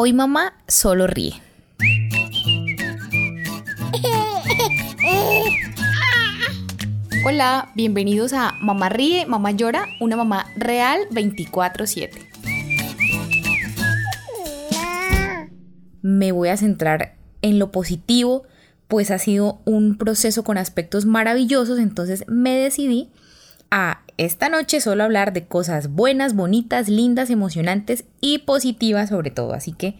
Hoy mamá solo ríe. Hola, bienvenidos a Mamá Ríe, Mamá Llora, una mamá real 24/7. Me voy a centrar en lo positivo, pues ha sido un proceso con aspectos maravillosos, entonces me decidí a esta noche solo hablar de cosas buenas, bonitas, lindas, emocionantes y positivas sobre todo. Así que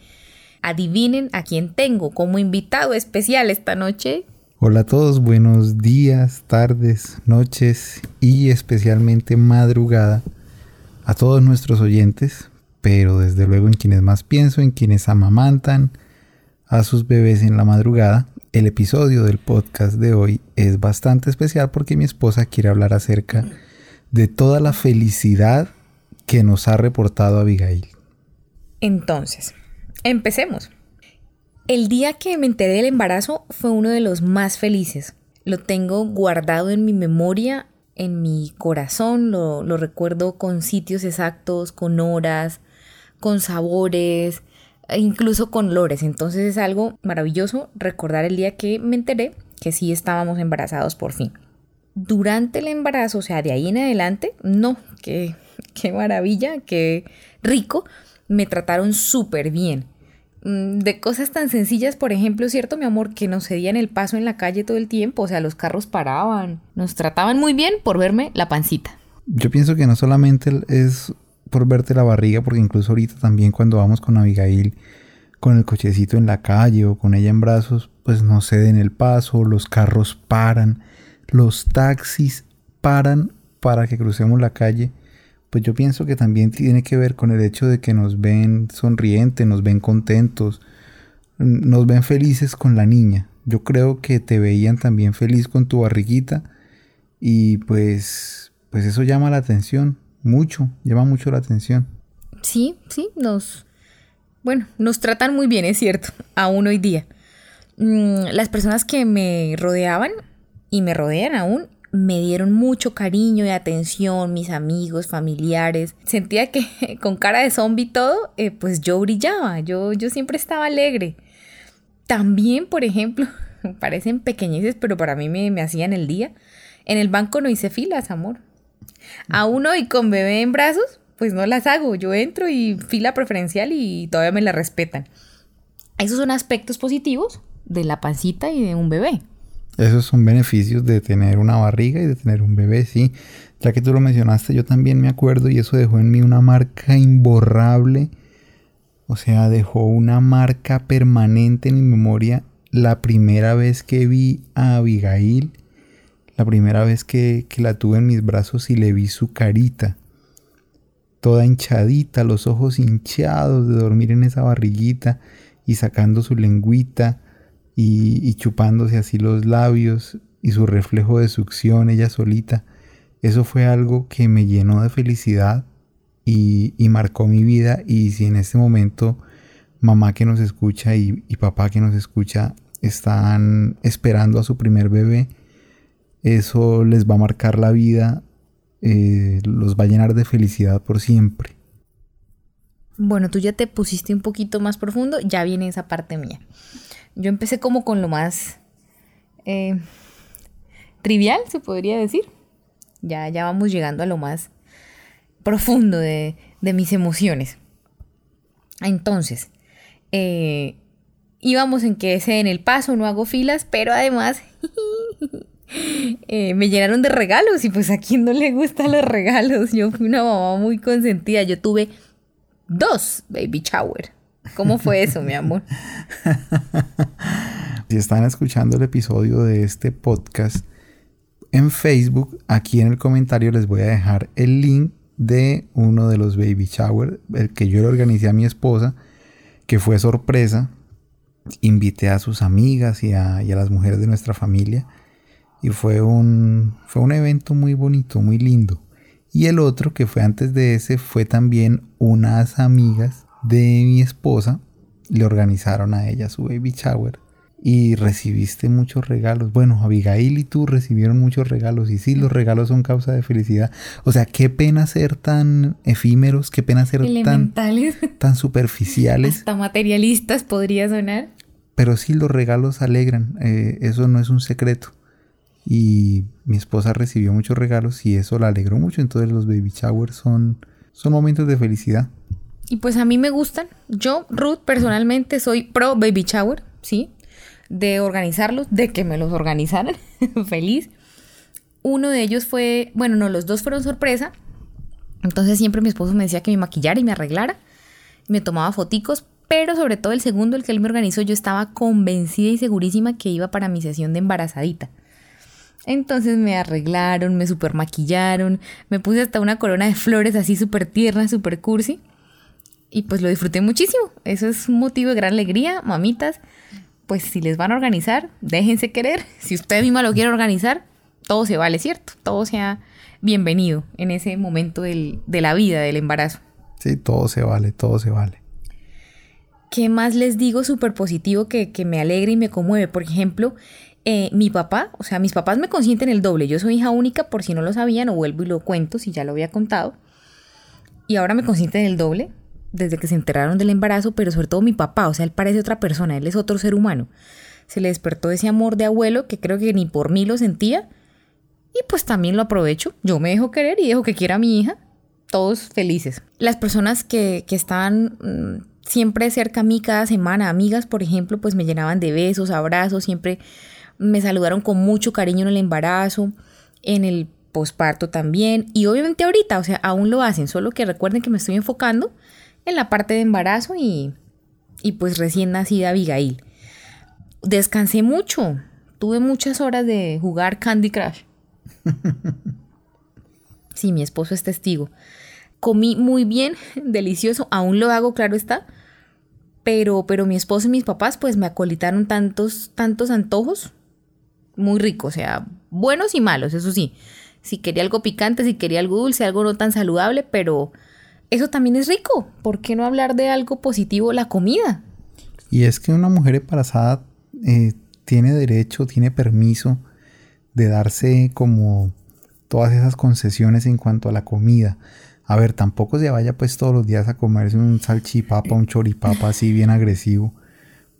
adivinen a quién tengo como invitado especial esta noche. Hola a todos, buenos días, tardes, noches y especialmente madrugada a todos nuestros oyentes, pero desde luego en quienes más pienso, en quienes amamantan a sus bebés en la madrugada. El episodio del podcast de hoy es bastante especial porque mi esposa quiere hablar acerca de toda la felicidad que nos ha reportado Abigail. Entonces, empecemos. El día que me enteré del embarazo fue uno de los más felices. Lo tengo guardado en mi memoria, en mi corazón, lo, lo recuerdo con sitios exactos, con horas, con sabores, e incluso con olores. Entonces es algo maravilloso recordar el día que me enteré que sí estábamos embarazados por fin. Durante el embarazo, o sea, de ahí en adelante, no, qué, qué maravilla, qué rico, me trataron súper bien. Mm, de cosas tan sencillas, por ejemplo, ¿cierto, mi amor? Que nos cedían el paso en la calle todo el tiempo, o sea, los carros paraban, nos trataban muy bien por verme la pancita. Yo pienso que no solamente es por verte la barriga, porque incluso ahorita también cuando vamos con Abigail con el cochecito en la calle o con ella en brazos, pues nos ceden el paso, los carros paran, los taxis paran para que crucemos la calle pues yo pienso que también tiene que ver con el hecho de que nos ven sonrientes, nos ven contentos, nos ven felices con la niña. Yo creo que te veían también feliz con tu barriguita y pues pues eso llama la atención, mucho, llama mucho la atención. Sí, sí, nos bueno, nos tratan muy bien, es cierto, aún hoy día. Mm, las personas que me rodeaban y me rodean aún me dieron mucho cariño y atención, mis amigos, familiares. Sentía que con cara de zombie todo, eh, pues yo brillaba, yo, yo siempre estaba alegre. También, por ejemplo, parecen pequeñeces, pero para mí me, me hacían el día. En el banco no hice filas, amor. A uno y con bebé en brazos, pues no las hago. Yo entro y fila preferencial y todavía me la respetan. Esos son aspectos positivos de la pancita y de un bebé. Esos son beneficios de tener una barriga y de tener un bebé, sí. Ya que tú lo mencionaste, yo también me acuerdo y eso dejó en mí una marca imborrable. O sea, dejó una marca permanente en mi memoria la primera vez que vi a Abigail, la primera vez que, la tuve en mis brazos y le vi su carita, toda hinchadita, los ojos hinchados de dormir en esa barriguita y sacando su lengüita y, chupándose así los labios y su reflejo de succión ella solita. Eso fue algo que me llenó de felicidad y, marcó mi vida. Y si en este momento mamá que nos escucha y, papá que nos escucha están esperando a su primer bebé, eso les va a marcar la vida, eh, los va a llenar de felicidad por siempre. Bueno, tú ya te pusiste un poquito más profundo, ya viene esa parte mía. Yo empecé como con lo más eh, trivial, se podría decir. Ya, ya vamos llegando a lo más profundo de, mis emociones. Entonces, eh, íbamos en que ese en el paso, no hago filas, pero además eh, me llenaron de regalos y pues a quien no le gustan los regalos. Yo fui una mamá muy consentida. Yo tuve dos baby shower. ¿Cómo fue eso, mi amor? si están escuchando el episodio de este podcast en Facebook, aquí en el comentario les voy a dejar el link de uno de los baby shower, el que yo le organicé a mi esposa, que fue sorpresa. Invité a sus amigas y a, y a las mujeres de nuestra familia. Y fue un, fue un evento muy bonito, muy lindo. Y el otro que fue antes de ese fue también unas amigas de mi esposa le organizaron a ella su baby shower y recibiste muchos regalos. Bueno, Abigail y tú recibieron muchos regalos y sí, los regalos son causa de felicidad. O sea, qué pena ser tan efímeros, qué pena ser tan, tan superficiales. Hasta materialistas podría sonar. Pero sí, los regalos alegran, eh, eso no es un secreto. Y mi esposa recibió muchos regalos y eso la alegró mucho, entonces los baby showers son, son momentos de felicidad. Y pues a mí me gustan. Yo, Ruth, personalmente soy pro baby shower, ¿sí? de organizarlos, de que me los organizaran, feliz. Uno de ellos fue, bueno, no, los dos fueron sorpresa. Entonces siempre mi esposo me decía que me maquillara y me arreglara. Me tomaba foticos, pero sobre todo el segundo, el que él me organizó, yo estaba convencida y segurísima que iba para mi sesión de embarazadita. Entonces me arreglaron, me super maquillaron, me puse hasta una corona de flores así súper tierna, súper cursi. Y pues lo disfruté muchísimo. Eso es un motivo de gran alegría, mamitas pues si les van a organizar, déjense querer. Si usted misma lo quiere organizar, todo se vale, ¿cierto? Todo sea bienvenido en ese momento de la vida, del embarazo. Sí, todo se vale, todo se vale. ¿Qué más les digo súper positivo que, me alegra y me conmueve? Por ejemplo, eh, mi papá, o sea, mis papás me consienten el doble. Yo soy hija única, por si no lo sabían, o vuelvo y lo cuento, si ya lo había contado. Y ahora me consienten el doble desde que se enteraron del embarazo, pero sobre todo mi papá, o sea, él parece otra persona, él es otro ser humano. Se le despertó ese amor de abuelo que creo que ni por mí lo sentía. Y pues también lo aprovecho. Yo me dejo querer y dejo que quiera a mi hija. Todos felices. Las personas que, que estaban mm, siempre cerca a mí cada semana, amigas, por ejemplo, pues me llenaban de besos, abrazos, siempre me saludaron con mucho cariño en el embarazo, en el posparto también. Y obviamente ahorita, o sea, aún lo hacen, solo que recuerden que me estoy enfocando en la parte de embarazo y, y pues recién nacida Abigail. Descansé mucho, tuve muchas horas de jugar Candy Crush. Sí, mi esposo es testigo. Comí muy bien, delicioso, aún lo hago, claro está. Pero, pero mi esposo y mis papás pues me acolitaron tantos, tantos antojos. Muy ricos, o sea, buenos y malos, eso sí. Si quería algo picante, si quería algo dulce, algo no tan saludable, pero, eso también es rico. ¿Por qué no hablar de algo positivo, la comida? Y es que una mujer embarazada eh, tiene derecho, tiene permiso de darse como todas esas concesiones en cuanto a la comida. A ver, tampoco se vaya pues todos los días a comerse un salchipapa, un choripapa así bien agresivo.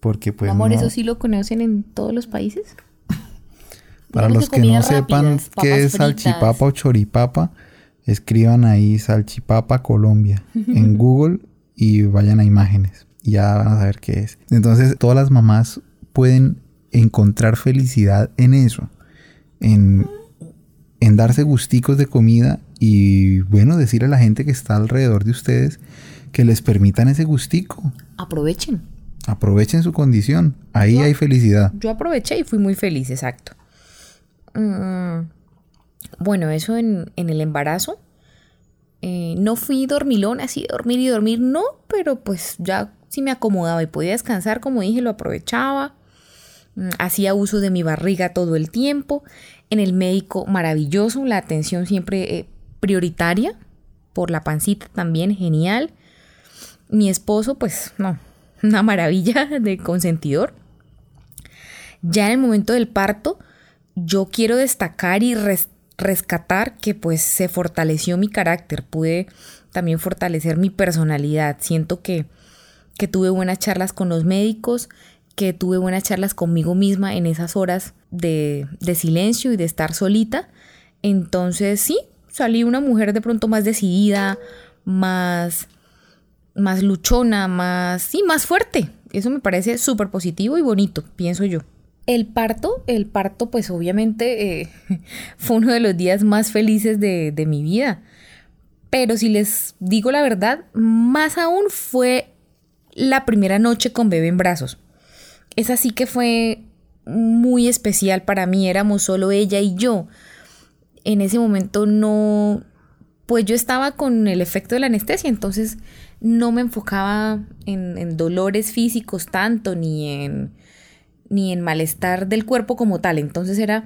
Porque pues... Amor, ¿eso sí lo conocen en todos los países? Para los que no sepan qué es salchipapa o choripapa, escriban ahí Salchipapa Colombia en Google y vayan a imágenes. Ya van a saber qué es. Entonces, todas las mamás pueden encontrar felicidad en eso. En, en darse gusticos de comida y, bueno, decir a la gente que está alrededor de ustedes que les permitan ese gustico. Aprovechen. Aprovechen su condición. Ahí hay felicidad. Yo aproveché y fui muy feliz, exacto. Mm, bueno, eso en, el embarazo. Eh, no fui dormilón, así dormir y dormir, no, pero pues ya sí me acomodaba y podía descansar, como dije, lo aprovechaba. Mm, hacía uso de mi barriga todo el tiempo. En el médico, maravilloso, la atención siempre eh, prioritaria. Por la pancita también, genial. Mi esposo, pues no, una maravilla de consentidor. Ya en el momento del parto, yo quiero destacar y rescatar que pues se fortaleció mi carácter, pude también fortalecer mi personalidad. Siento que, que tuve buenas charlas con los médicos, que tuve buenas charlas conmigo misma en esas horas de, de silencio y de estar solita. Entonces sí, salí una mujer de pronto más decidida, más, más luchona, más, sí, más fuerte. Eso me parece súper positivo y bonito, pienso yo. El parto, el parto pues obviamente eh, fue uno de los días más felices de, mi vida. Pero si les digo la verdad, más aún fue la primera noche con bebé en brazos. Es así que fue muy especial para mí, éramos solo ella y yo. En ese momento no, pues yo estaba con el efecto de la anestesia, entonces no me enfocaba en, en dolores físicos tanto, ni en ni en malestar del cuerpo como tal. Entonces era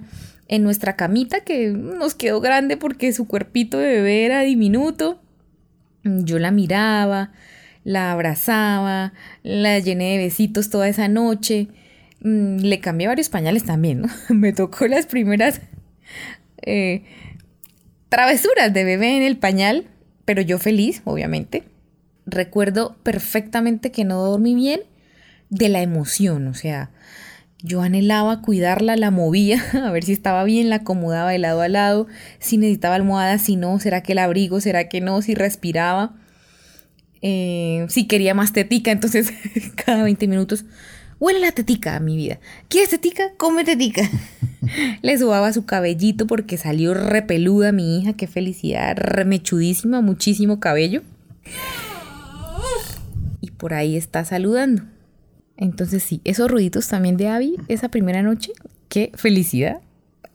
en nuestra camita que nos quedó grande porque su cuerpito de bebé era diminuto. Yo la miraba, la abrazaba, la llené de besitos toda esa noche. Mm, le cambié varios pañales también, ¿no? Me tocó las primeras eh, travesuras de bebé en el pañal, pero yo feliz, obviamente. Recuerdo perfectamente que no dormí bien de la emoción, o sea, yo anhelaba cuidarla, la movía, a ver si estaba bien, la acomodaba de lado a lado, si necesitaba almohada, si no, será que el abrigo, será que no, si respiraba, eh, si quería más tetica, entonces cada 20 minutos Huele la tetica, mi vida. ¿Quieres tetica? Come tetica. Le subaba su cabellito porque salió repeluda mi hija. Qué felicidad. Remechudísima, muchísimo cabello. Y por ahí está saludando. Entonces sí, esos ruiditos también de Abby, esa primera noche, qué felicidad.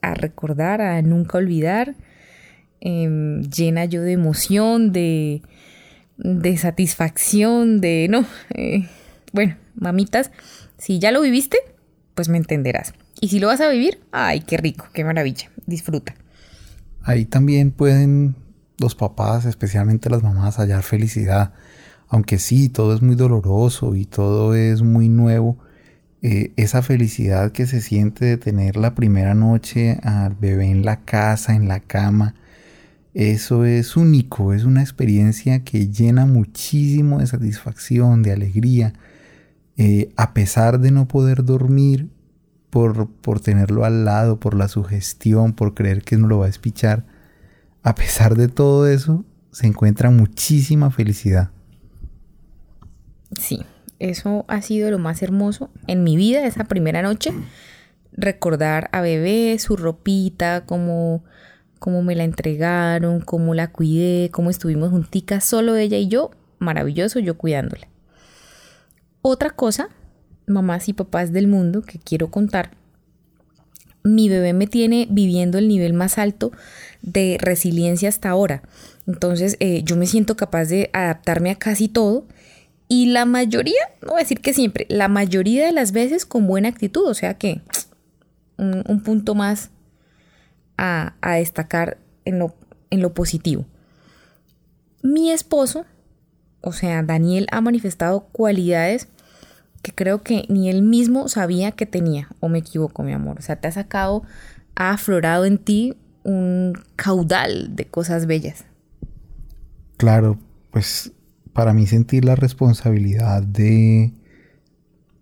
A recordar, a nunca olvidar. Em, llena yo de emoción, de, de satisfacción, de... No, eh, bueno, mamitas, si ya lo viviste, pues me entenderás. Y si lo vas a vivir, ay, qué rico, qué maravilla, disfruta. Ahí también pueden los papás, especialmente las mamás, hallar felicidad. Aunque sí, todo es muy doloroso y todo es muy nuevo, eh, esa felicidad que se siente de tener la primera noche al bebé en la casa, en la cama, eso es único, es una experiencia que llena muchísimo de satisfacción, de alegría, eh, a pesar de no poder dormir por, por tenerlo al lado, por la sugestión, por creer que no lo va a espichar, a pesar de todo eso, se encuentra muchísima felicidad. Sí, eso ha sido lo más hermoso en mi vida esa primera noche. Recordar a bebé, su ropita, cómo, cómo me la entregaron, cómo la cuidé, cómo estuvimos junticas, solo ella y yo, maravilloso, yo cuidándola. Otra cosa, mamás y papás del mundo, que quiero contar. Mi bebé me tiene viviendo el nivel más alto de resiliencia hasta ahora. Entonces eh, yo me siento capaz de adaptarme a casi todo. Y la mayoría, no voy a decir que siempre, la mayoría de las veces con buena actitud. O sea que un, punto más a, a destacar en lo, en lo positivo. Mi esposo, o sea, Daniel ha manifestado cualidades que creo que ni él mismo sabía que tenía, o me equivoco, mi amor. O sea, te ha sacado, ha aflorado en ti un caudal de cosas bellas. Claro, pues para mí sentir la responsabilidad de,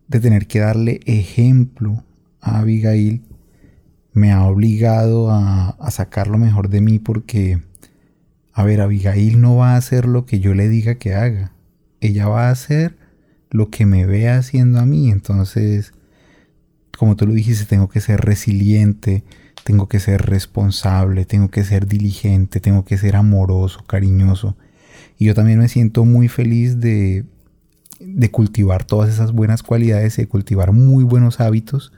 de tener que darle ejemplo a Abigail me ha obligado a, a sacar lo mejor de mí porque, a ver, Abigail no va a hacer lo que yo le diga que haga. Ella va a hacer lo que me ve haciendo a mí. Entonces, como tú lo dijiste, tengo que ser resiliente, tengo que ser responsable, tengo que ser diligente, tengo que ser amoroso, cariñoso. Y yo también me siento muy feliz de, de cultivar todas esas buenas cualidades, de cultivar muy buenos hábitos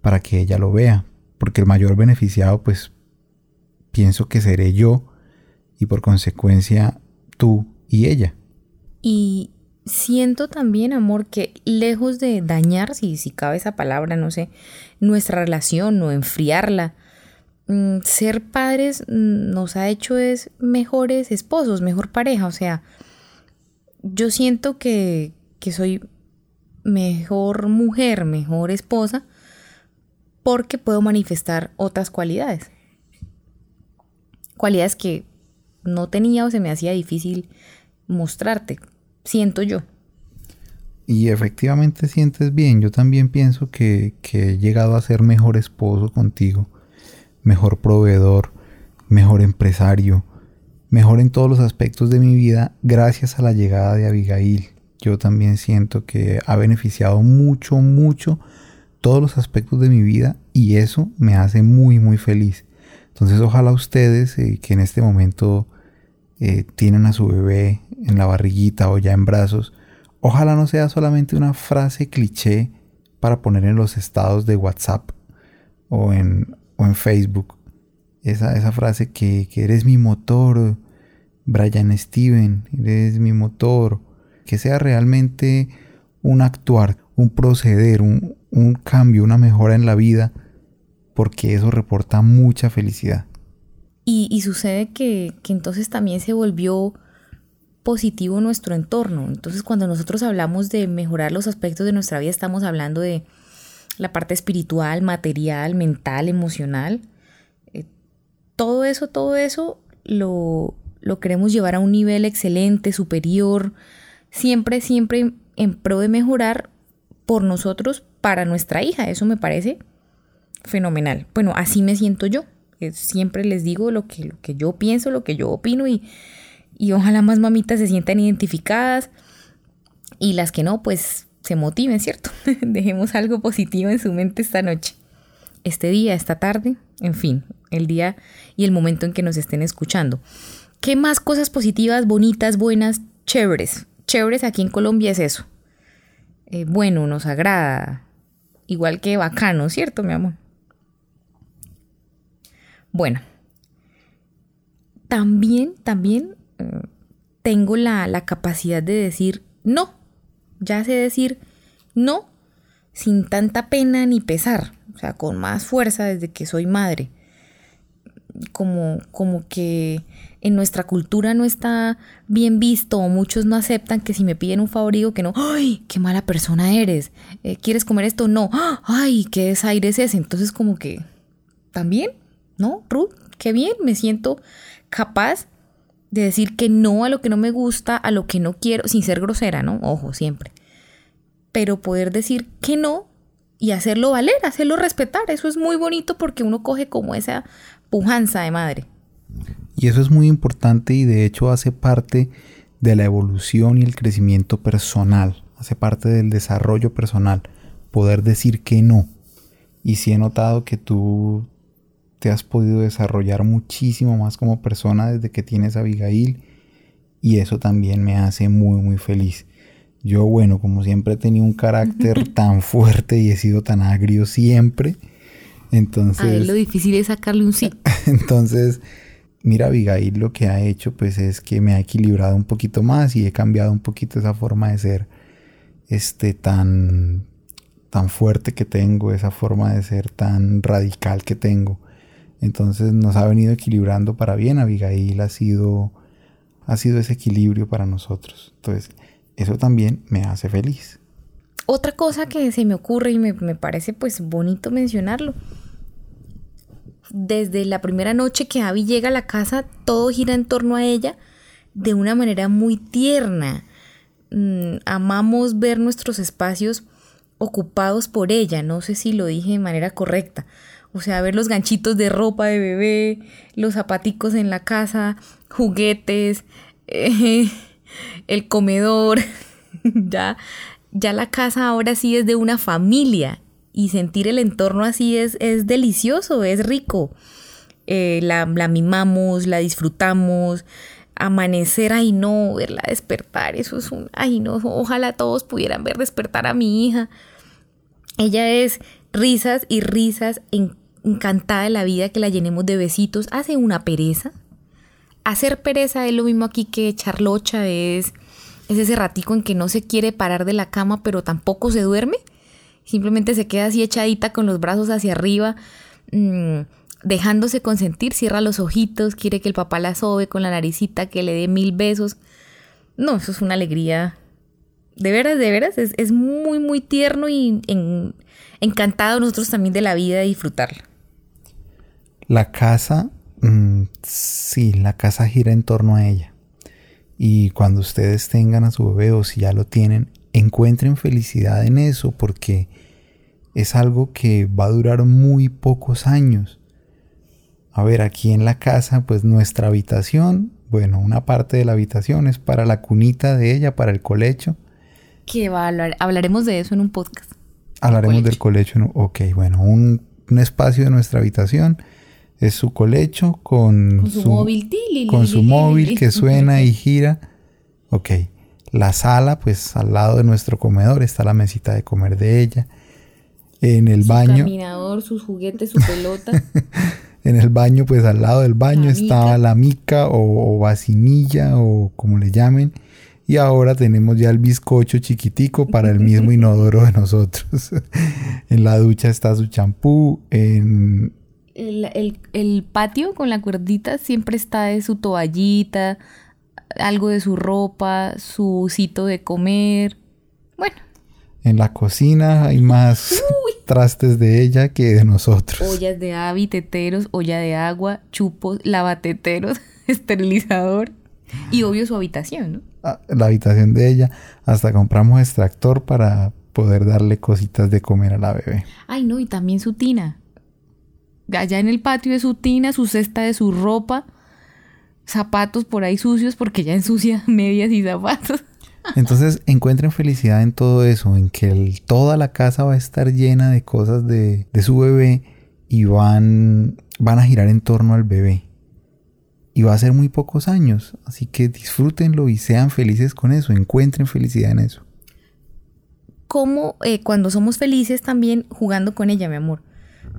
para que ella lo vea. Porque el mayor beneficiado, pues, pienso que seré yo y por consecuencia tú y ella. Y siento también, amor, que lejos de dañar, si, si cabe esa palabra, no sé, nuestra relación o enfriarla, ser padres mm, nos ha hecho es mejores esposos, mejor pareja. O sea, yo siento que, que soy mejor mujer, mejor esposa, porque puedo manifestar otras cualidades. Cualidades que no tenía o se me hacía difícil mostrarte siento yo. Y efectivamente sientes bien. Yo también pienso que, he llegado a ser mejor esposo contigo, mejor proveedor, mejor empresario, mejor en todos los aspectos de mi vida gracias a la llegada de Abigail. Yo también siento que ha beneficiado mucho, mucho todos los aspectos de mi vida y eso me hace muy, muy feliz. Entonces ojalá ustedes eh, que en este momento eh, tienen a su bebé en la barriguita o ya en brazos, ojalá no sea solamente una frase cliché para poner en los estados de WhatsApp o en, o en Facebook. Esa, esa frase que, eres mi motor, Brian Steven, eres mi motor. Que sea realmente un actuar, un proceder, un, un cambio, una mejora en la vida, porque eso reporta mucha felicidad. Y, sucede que, entonces también se volvió positivo nuestro entorno. Entonces cuando nosotros hablamos de mejorar los aspectos de nuestra vida, estamos hablando de la parte espiritual, material, mental, emocional. Eh, todo eso, todo eso lo, lo queremos llevar a un nivel excelente, superior, siempre, siempre en pro de mejorar por nosotros para nuestra hija. Eso me parece fenomenal. Bueno, así me siento yo. Eh, siempre les digo lo que, lo que yo pienso, lo que yo opino y, y ojalá más mamitas se sientan identificadas y las que no, pues se motiven, ¿cierto? Dejemos algo positivo en su mente esta noche, este día, esta tarde, en fin, el día y el momento en que nos estén escuchando. ¿Qué más cosas positivas, bonitas, buenas, chéveres? Chéveres aquí en Colombia es eso. Eh, bueno, nos agrada. Igual que bacano, ¿cierto, mi amor? Bueno. También, también eh, tengo la, la capacidad de decir no. Ya sé decir no sin tanta pena ni pesar. O sea, con más fuerza desde que soy madre como, como que en nuestra cultura no está bien visto o muchos no aceptan que si me piden un favor que no, ¡ay, qué mala persona eres! Eh, ¿Quieres comer esto? No, ¡ay, qué desaire es ese! Entonces como que, ¿también? ¿No, Ruth? Qué bien, me siento capaz de decir que no a lo que no me gusta, a lo que no quiero, sin ser grosera, ¿no? Ojo, siempre. Pero poder decir que no y hacerlo valer, hacerlo respetar, eso es muy bonito porque uno coge como esa pujanza de madre. Y eso es muy importante y de hecho hace parte de la evolución y el crecimiento personal, hace parte del desarrollo personal, poder decir que no. Y sí he notado que tú te has podido desarrollar muchísimo más como persona desde que tienes a Abigail y eso también me hace muy muy feliz. Yo bueno, como siempre he tenido un carácter tan fuerte y he sido tan agrio siempre, entonces... lo difícil es sacarle un sí. Entonces, mira, Abigail lo que ha hecho pues es que me ha equilibrado un poquito más y he cambiado un poquito esa forma de ser este tan tan fuerte que tengo, esa forma de ser tan radical que tengo. Entonces nos ha venido equilibrando para bien. Abigail ha sido ha sido ese equilibrio para nosotros. Entonces, eso también me hace feliz. Otra cosa que se me ocurre y me, me parece pues bonito mencionarlo desde la primera noche que Abby llega a la casa, todo gira en torno a ella de una manera muy tierna. Mm, amamos ver nuestros espacios ocupados por ella, no sé si lo dije de manera correcta. O sea, ver los ganchitos de ropa de bebé, los zapaticos en la casa, juguetes, eh, el comedor. ya, ya la casa ahora sí es de una familia y sentir el entorno así es, es delicioso, es rico. Eh, la, mimamos, la disfrutamos, amanecer, ay no, verla despertar, eso es un, ay no, ojalá todos pudieran ver despertar a mi hija. Ella es risas y risas, encantada de la vida, que la llenemos de besitos, hace una pereza. Hacer pereza es lo mismo aquí que charlocha, es, es ese ratico en que no se quiere parar de la cama, pero tampoco se duerme. Simplemente se queda así echadita con los brazos hacia arriba, mm, dejándose consentir, cierra los ojitos, quiere que el papá la sobe con la naricita, que le dé mil besos. No, eso es una alegría. De veras, de veras, es, muy, muy tierno y encantado nosotros también de la vida de disfrutarla. La casa, mm, sí, la casa gira en torno a ella. Y cuando ustedes tengan a su bebé o si ya lo tienen, encuentren felicidad en eso porque es algo que va a durar muy pocos años. A ver, aquí en la casa, pues nuestra habitación, bueno, una parte de la habitación es para la cunita de ella, para el colecho. Que va hablaremos de eso en un podcast. Hablaremos del colecho, ok, bueno, un, espacio de nuestra habitación es su colecho con, su, móvil, con su móvil que suena y gira. Ok, la sala, pues al lado de nuestro comedor está la mesita de comer de ella. En el baño. Su caminador, sus juguetes, su pelota. en el baño, pues al lado del baño estaba la mica o, vacinilla o como le llamen. Y ahora tenemos ya el bizcocho chiquitico para el mismo inodoro de nosotros. en la ducha está su champú. En... El, el patio con la cuerdita siempre está de su toallita, algo de su ropa, su sitio de comer. Bueno. En la cocina hay más trastes de ella que de nosotros. Ollas de avi, teteros, olla de agua, chupos, lavateteros, esterilizador y obvio su habitación, ¿no? La habitación de ella. Hasta compramos extractor para poder darle cositas de comer a la bebé. Ay, no, y también su tina. Allá en el patio de su tina, su cesta de su ropa, zapatos por ahí sucios porque ella ensucia medias y zapatos. Entonces encuentren felicidad en todo eso, en que el- toda la casa va a estar llena de cosas de, de su bebé y van, van a girar en torno al bebé. Y va a ser muy pocos años, así que disfrútenlo y sean felices con eso, encuentren felicidad en eso. Como eh, cuando somos felices también jugando con ella, mi amor.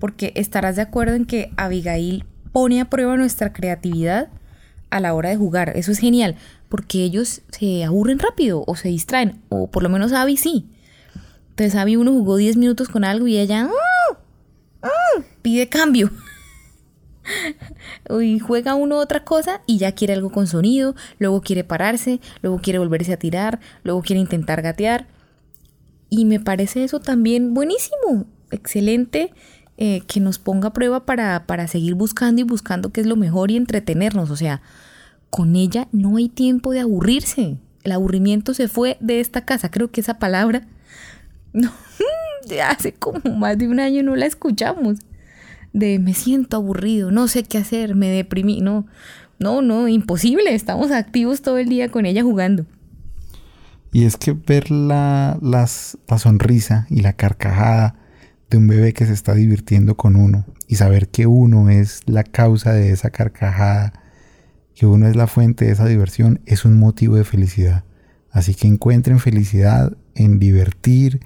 Porque estarás de acuerdo en que Abigail pone a prueba nuestra creatividad a la hora de jugar. Eso es genial, porque ellos se aburren rápido o se distraen, o por lo menos Abby sí. Entonces Abby uno jugó 10 minutos con algo y ella "Ah, ah", pide cambio. Y juega uno otra cosa y ya quiere algo con sonido, luego quiere pararse, luego quiere volverse a tirar, luego quiere intentar gatear. Y me parece eso también buenísimo, excelente, eh, que nos ponga a prueba para, para seguir buscando y buscando qué es lo mejor y entretenernos. O sea, con ella no hay tiempo de aburrirse. El aburrimiento se fue de esta casa. Creo que esa palabra, no, hace como más de un año no la escuchamos. De me siento aburrido, no sé qué hacer, me deprimí. No, no, no, imposible. Estamos activos todo el día con ella jugando. Y es que ver la, las- la sonrisa y la carcajada de un bebé que se está divirtiendo con uno y saber que uno es la causa de esa carcajada, que uno es la fuente de esa diversión, es un motivo de felicidad. Así que encuentren felicidad en divertir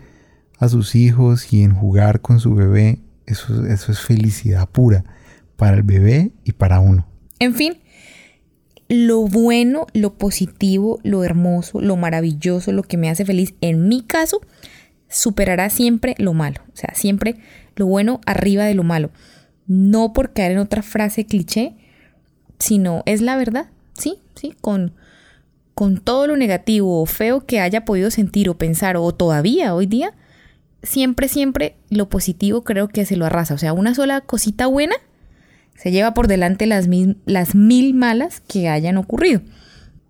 a sus hijos y en jugar con su bebé. Eso, eso es felicidad pura para el bebé y para uno. En fin, lo bueno, lo positivo, lo hermoso, lo maravilloso, lo que me hace feliz, en mi caso, superará siempre lo malo. O sea, siempre lo bueno arriba de lo malo. No por caer en otra frase cliché, sino es la verdad. Sí, sí, con, con todo lo negativo o feo que haya podido sentir o pensar o todavía hoy día, siempre, siempre lo positivo creo que se lo arrasa. O sea, una sola cosita buena se lleva por delante las mil, las mil malas que hayan ocurrido.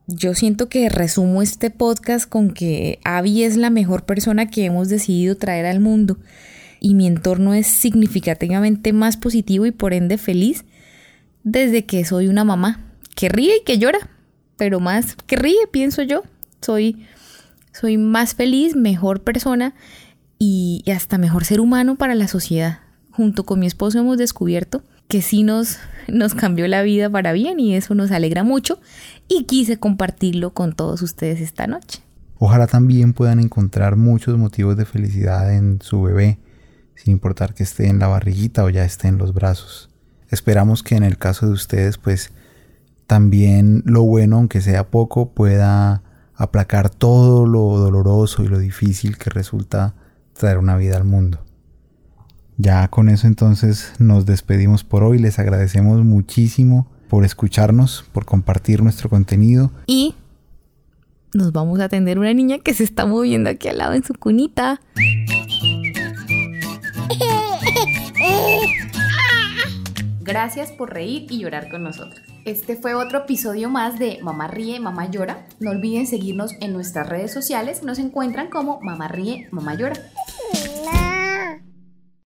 Yo siento que resumo este podcast con que Abby es la mejor persona que hemos decidido traer al mundo y mi entorno es significativamente más positivo y por ende feliz desde que soy una mamá que ríe y que llora, pero más que ríe, pienso yo. Soy, soy más feliz, mejor persona y, hasta mejor ser humano para la sociedad. Junto con mi esposo hemos descubierto que sí nos, nos cambió la vida para bien y eso nos alegra mucho y quise compartirlo con todos ustedes esta noche. Ojalá también puedan encontrar muchos motivos de felicidad en su bebé, sin importar que esté en la barriguita o ya esté en los brazos. Esperamos que en el caso de ustedes, pues también lo bueno, aunque sea poco, pueda aplacar todo lo doloroso y lo difícil que resulta traer una vida al mundo. Ya con eso entonces nos despedimos por hoy. Les agradecemos muchísimo por escucarnos, por compartir nuestro contenido. Y nos vamos a atender una niña que se está moviendo aquí al lado en su cunita. Gracias por reír y llorar con nosotros. Este fue otro episodio más de Mamá Ríe, Mamá Llora. No olviden seguirnos en nuestras redes sociales. Nos encuentran como Mamá Ríe, Mamá Llora.